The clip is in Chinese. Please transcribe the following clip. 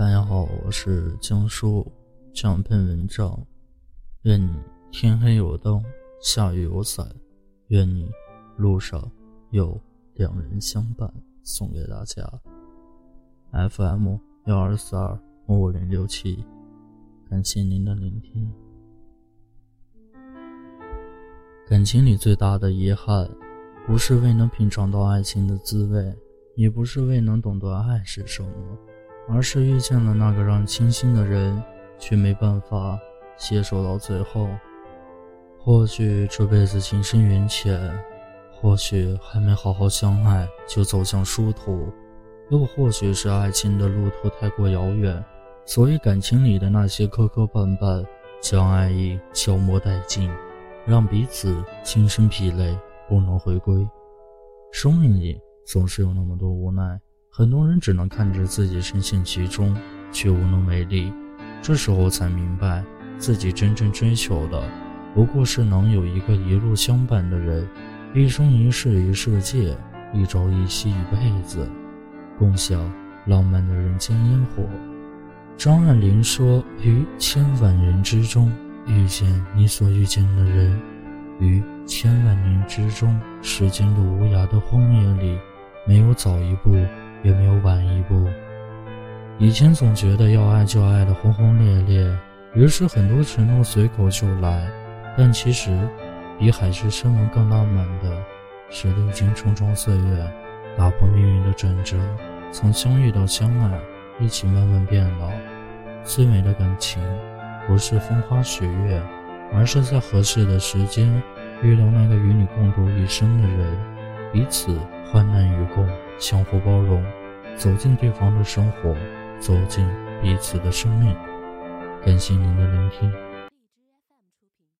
大家好，我是江叔。这篇文章，愿你天黑有灯，下雨有伞，愿你路上有两人相伴。送给大家。FM 幺二四二五五零六七，感谢您的聆听。感情里最大的遗憾，不是未能品尝到爱情的滋味，也不是未能懂得爱是什么，而是遇见了那个让倾心的人，却没办法携手到最后。或许这辈子情深缘浅，或许还没好好相爱就走向殊途，又或许是爱情的路途太过遥远，所以感情里的那些磕磕绊绊，将爱意消磨殆尽。让彼此心生疲累，不能回归。生命里总是有那么多无奈，很多人只能看着自己深陷其中，却无能为力。这时候才明白，自己真正追求的，不过是能有一个一路相伴的人，一生一世一世界，一朝一夕一辈子，共享浪漫的人间烟火。张爱玲说：“于千万人之中。”遇见你所遇见的人，于千万年之中，时间路无涯的荒野里，没有早一步，也没有晚一步。以前总觉得要爱就爱的轰轰烈烈，于是很多承诺随口就来。但其实，比海誓山盟更浪漫的，是历经重重岁月，打破命运的转折，从相遇到相爱，一起慢慢变老。最美的感情。不是风花雪月，而是在合适的时间遇到那个与你共度一生的人，彼此患难与共，相互包容，走进对方的生活，走进彼此的生命。感谢您的聆听。